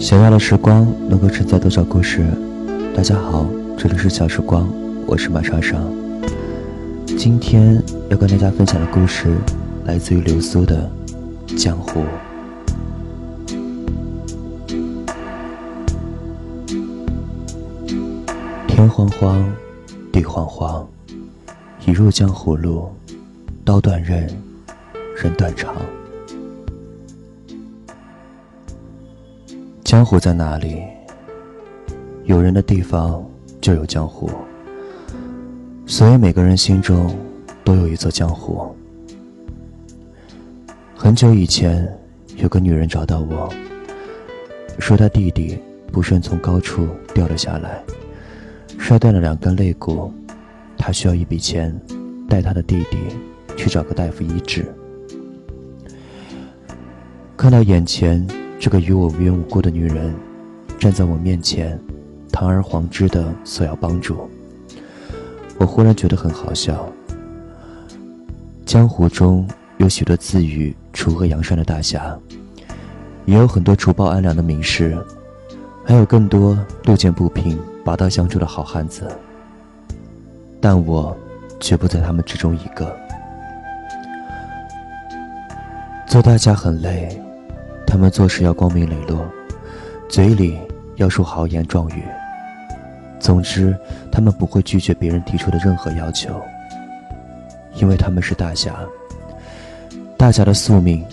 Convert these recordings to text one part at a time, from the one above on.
想要的时光能够承载多少故事？大家好，这里是小时光，我是马莎莎。今天要跟大家分享的故事来自于流苏的《江湖》。天慌慌，地慌慌，一入江湖路，刀断刃，人断肠。江湖在哪里？有人的地方就有江湖，所以每个人心中都有一座江湖。很久以前，有个女人找到我，说她弟弟不慎从高处掉了下来，摔断了两根肋骨，她需要一笔钱，带她的弟弟去找个大夫医治。看到眼前。这个与我无缘无故的女人，站在我面前，堂而皇之的索要帮助。我忽然觉得很好笑。江湖中有许多自诩除恶扬善的大侠，也有很多除暴安良的名士，还有更多路见不平拔刀相助的好汉子。但我绝不在他们之中一个。做大侠很累。他们做事要光明磊落，嘴里要说豪言壮语。总之，他们不会拒绝别人提出的任何要求，因为他们是大侠。大侠的宿命，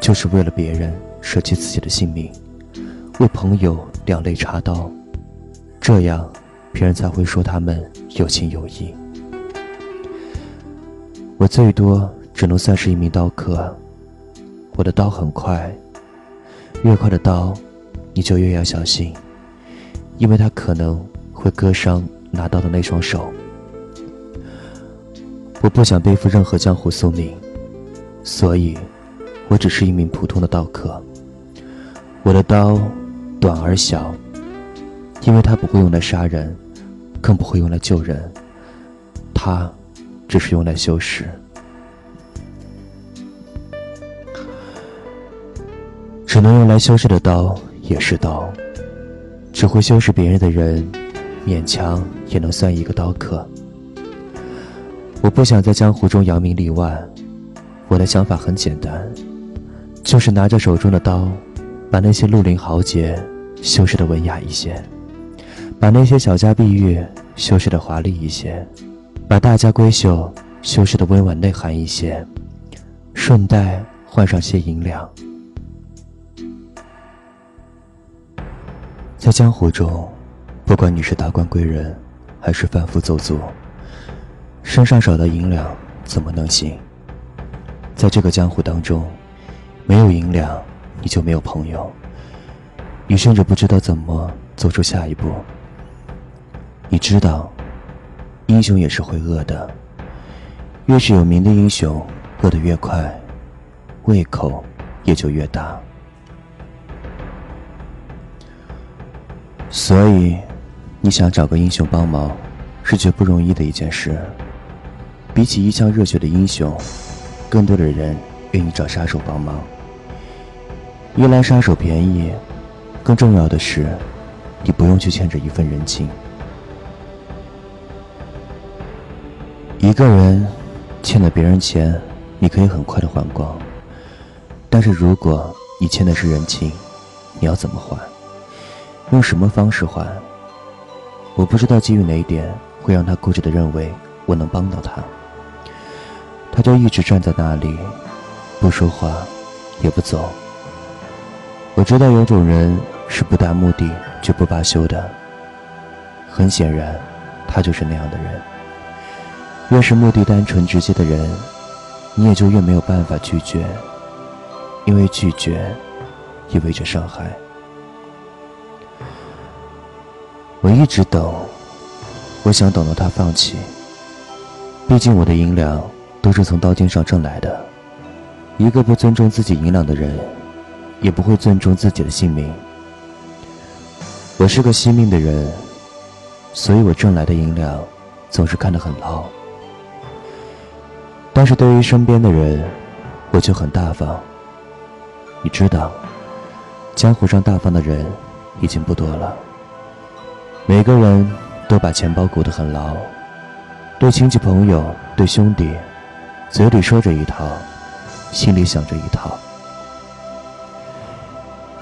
就是为了别人舍弃自己的性命，为朋友两肋插刀，这样别人才会说他们有情有义。我最多只能算是一名刀客，我的刀很快。越快的刀，你就越要小心，因为它可能会割伤拿刀的那双手。我不想背负任何江湖宿命，所以，我只是一名普通的刀客。我的刀短而小，因为它不会用来杀人，更不会用来救人，它只是用来修饰。只能用来修饰的刀也是刀，只会修饰别人的人，勉强也能算一个刀客。我不想在江湖中扬名立万，我的想法很简单，就是拿着手中的刀，把那些绿林豪杰修饰的文雅一些，把那些小家碧玉修饰的华丽一些，把大家闺秀修饰的温婉内涵一些，顺带换上些银两。在江湖中，不管你是达官贵人，还是贩夫走卒，身上少了银两怎么能行？在这个江湖当中，没有银两，你就没有朋友，你甚至不知道怎么走出下一步。你知道，英雄也是会饿的，越是有名的英雄，饿得越快，胃口也就越大。所以，你想找个英雄帮忙，是绝不容易的一件事。比起一腔热血的英雄，更多的人愿意找杀手帮忙。一来杀手便宜，更重要的是，你不用去欠着一份人情。一个人欠了别人钱，你可以很快的还光。但是如果你欠的是人情，你要怎么还？用什么方式还？我不知道基于哪一点会让他固执的认为我能帮到他。他就一直站在那里，不说话，也不走。我知道有种人是不达目的绝不罢休的。很显然，他就是那样的人。越是目的单纯直接的人，你也就越没有办法拒绝，因为拒绝意味着伤害。我一直等，我想等到他放弃。毕竟我的银两都是从刀尖上挣来的。一个不尊重自己银两的人，也不会尊重自己的性命。我是个惜命的人，所以我挣来的银两总是看得很牢。但是对于身边的人，我就很大方。你知道，江湖上大方的人已经不多了。每个人都把钱包鼓得很牢，对亲戚朋友、对兄弟，嘴里说着一套，心里想着一套。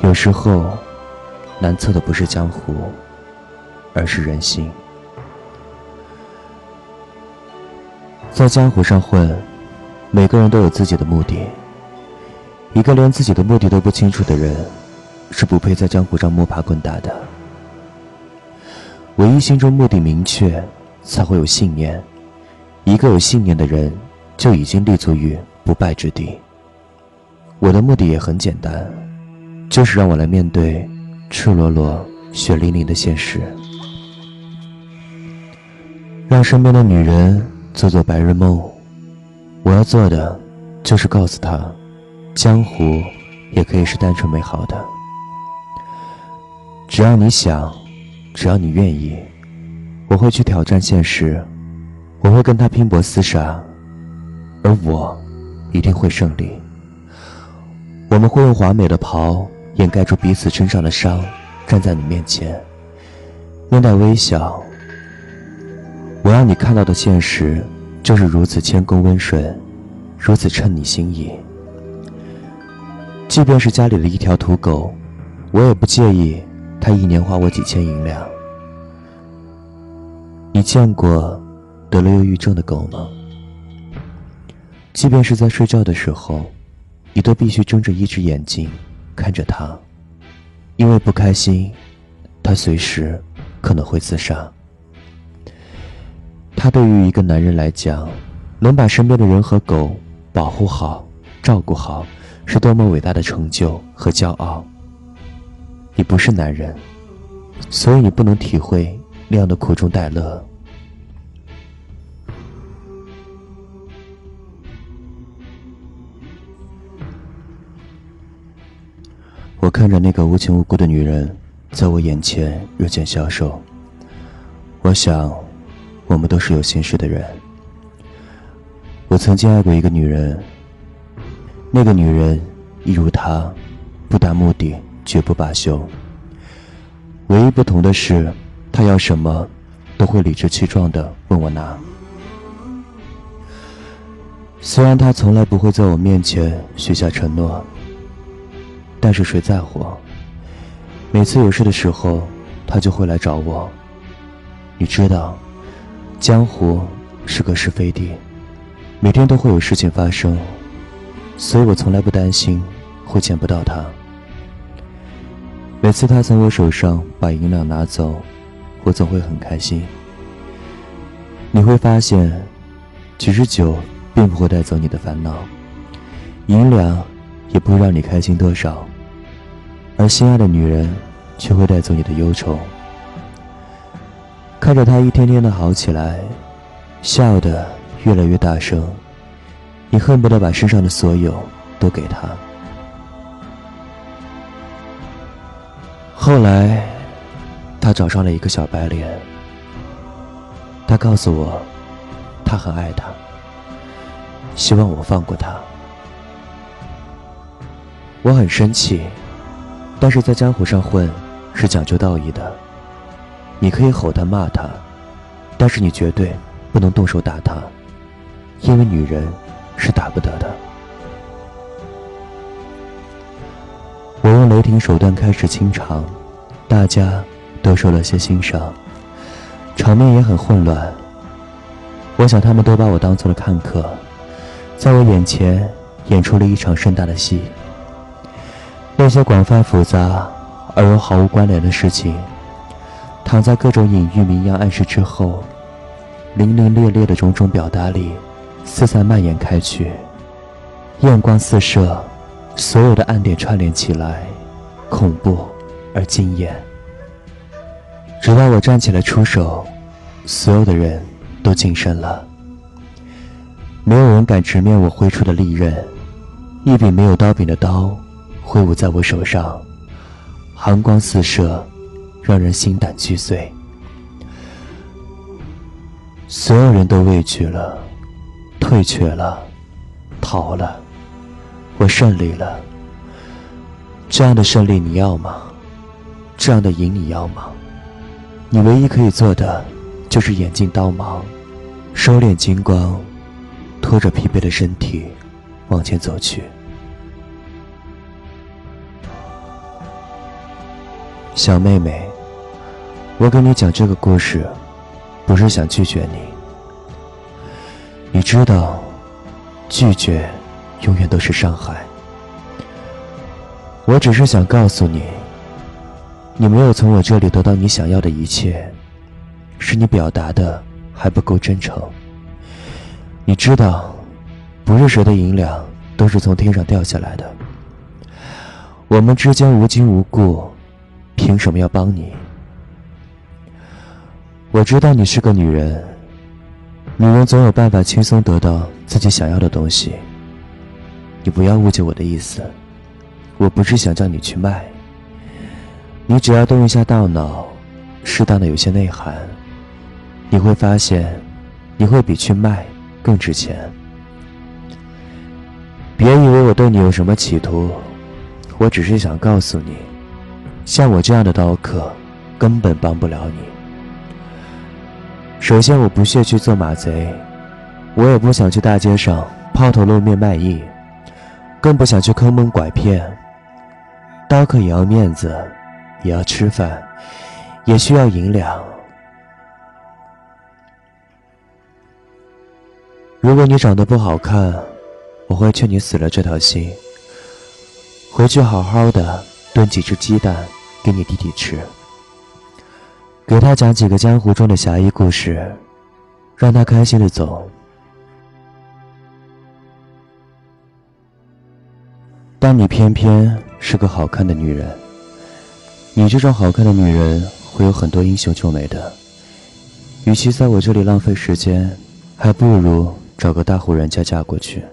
有时候，难测的不是江湖，而是人心。在江湖上混，每个人都有自己的目的。一个连自己的目的都不清楚的人，是不配在江湖上摸爬滚打的。唯一心中目的明确，才会有信念。一个有信念的人，就已经立足于不败之地。我的目的也很简单，就是让我来面对赤裸裸、血淋淋的现实，让身边的女人做做白日梦。我要做的，就是告诉她。江湖也可以是单纯美好的，只要你想，只要你愿意，我会去挑战现实，我会跟他拼搏厮杀，而我一定会胜利。我们会用华美的袍掩盖住彼此身上的伤，站在你面前，面带微笑。我要你看到的现实就是如此谦恭温顺，如此称你心意。即便是家里的一条土狗，我也不介意他一年花我几千银两。你见过得了忧郁症的狗吗？即便是在睡觉的时候，你都必须睁着一只眼睛看着它，因为不开心，它随时可能会自杀。它对于一个男人来讲，能把身边的人和狗保护好、照顾好。是多么伟大的成就和骄傲！你不是男人，所以你不能体会那样的苦中带乐。我看着那个无情无故的女人在我眼前日渐消瘦，我想，我们都是有心事的人。我曾经爱过一个女人。那个女人一如她，不达目的绝不罢休。唯一不同的是，他要什么，都会理直气壮的问我拿。虽然他从来不会在我面前许下承诺，但是谁在乎？每次有事的时候，他就会来找我。你知道，江湖是个是非地，每天都会有事情发生。所以我从来不担心会见不到他。每次他从我手上把银两拿走，我总会很开心。你会发现，其实酒并不会带走你的烦恼，银两也不会让你开心多少，而心爱的女人却会带走你的忧愁。看着他一天天的好起来，笑得越来越大声。你恨不得把身上的所有都给他。后来，他找上了一个小白脸。他告诉我，他很爱他，希望我放过他。我很生气，但是在江湖上混是讲究道义的。你可以吼他骂他，但是你绝对不能动手打他，因为女人。是打不得的。雷霆手段开始清场，大家都受了些欣赏，场面也很混乱。我想他们都把我当做了看客，在我眼前演出了一场盛大的戏。那些广泛复杂而又毫无关联的事情，躺在各种隐喻、谜样暗示之后，零零烈烈的种种表达里。四散蔓延开去，艳光四射，所有的暗点串联起来，恐怖而惊艳。直到我站起来出手，所有的人都噤声了。没有人敢直面我挥出的利刃，一柄没有刀柄的刀挥舞在我手上，寒光四射，让人心胆俱碎。所有人都畏惧了。退却了，逃了，我胜利了。这样的胜利你要吗？这样的赢你要吗？你唯一可以做的，就是眼镜刀芒，收敛金光，拖着疲惫的身体往前走去。小妹妹，我跟你讲这个故事，不是想拒绝你。你知道，拒绝永远都是伤害。我只是想告诉你，你没有从我这里得到你想要的一切，是你表达的还不够真诚。你知道，不是谁的银两都是从天上掉下来的。我们之间无亲无故。凭什么要帮你？我知道你是个女人，女人总有办法轻松得到自己想要的东西。你不要误解我的意思，我不是想叫你去卖。你只要动一下大脑，适当的有些内涵，你会发现，你会比去卖更值钱。别以为我对你有什么企图，我只是想告诉你。像我这样的刀客，根本帮不了你。首先，我不屑去做马贼，我也不想去大街上抛头露面卖艺，更不想去坑蒙拐骗。刀客也要面子，也要吃饭，也需要银两。如果你长得不好看，我会劝你死了这条心，回去好好的。炖几只鸡蛋给你弟弟吃，给他讲几个江湖中的侠义故事，让他开心的走。但你偏偏是个好看的女人，你这种好看的女人会有很多英雄救美的。与其在我这里浪费时间，还不如找个大户人家嫁过去。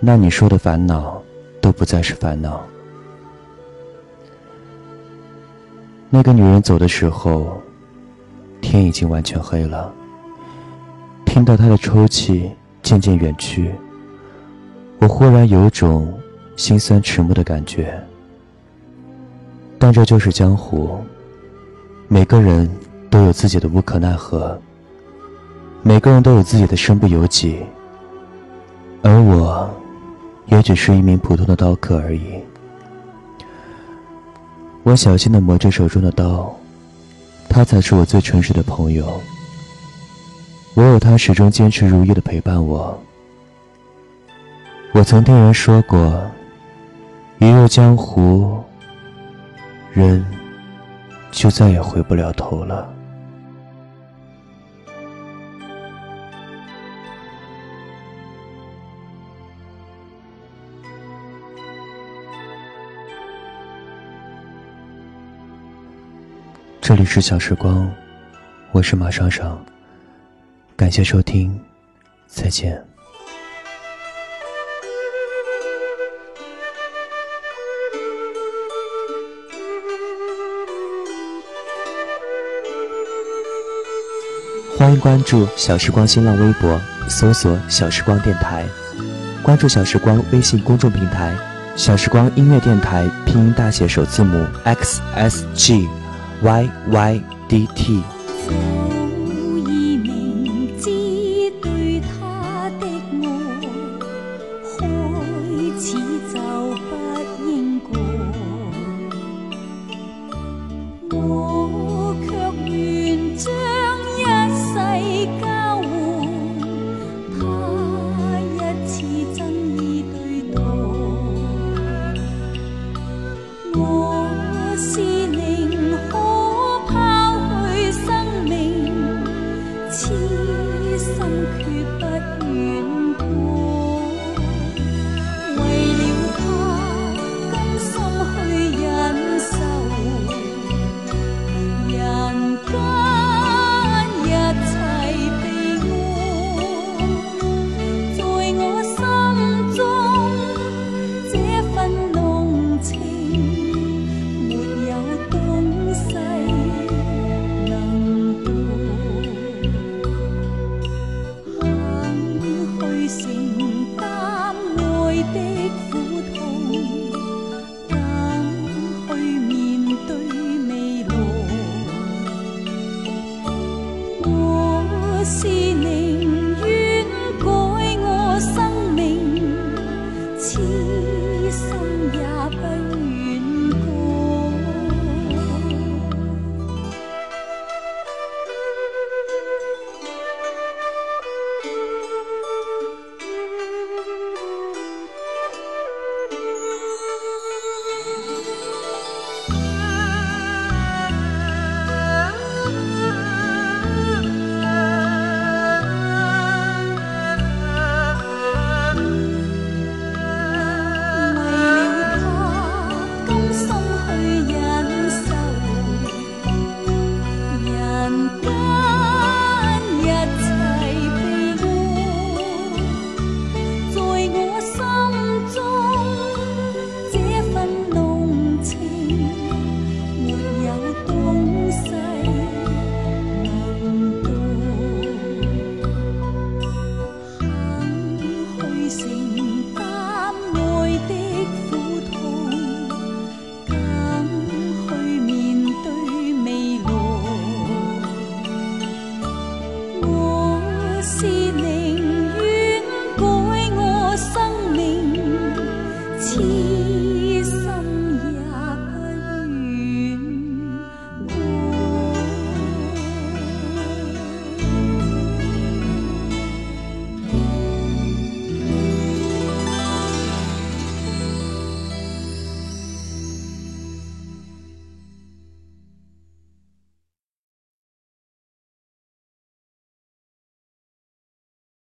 那你说的烦恼？都不再是烦恼。那个女人走的时候，天已经完全黑了。听到她的抽泣渐渐远去，我忽然有种心酸迟暮的感觉。但这就是江湖，每个人都有自己的无可奈何，每个人都有自己的身不由己，而我。也只是一名普通的刀客而已。我小心的磨着手中的刀，他才是我最诚实的朋友。唯有他始终坚持如一的陪伴我。我曾听人说过，一入江湖，人就再也回不了头了。这里是小时光，我是马双双，感谢收听，再见。欢迎关注小时光新浪微博，搜索“小时光电台”，关注小时光微信公众平台“小时光音乐电台”，拼音大写首字母 X S G。Y Y D T。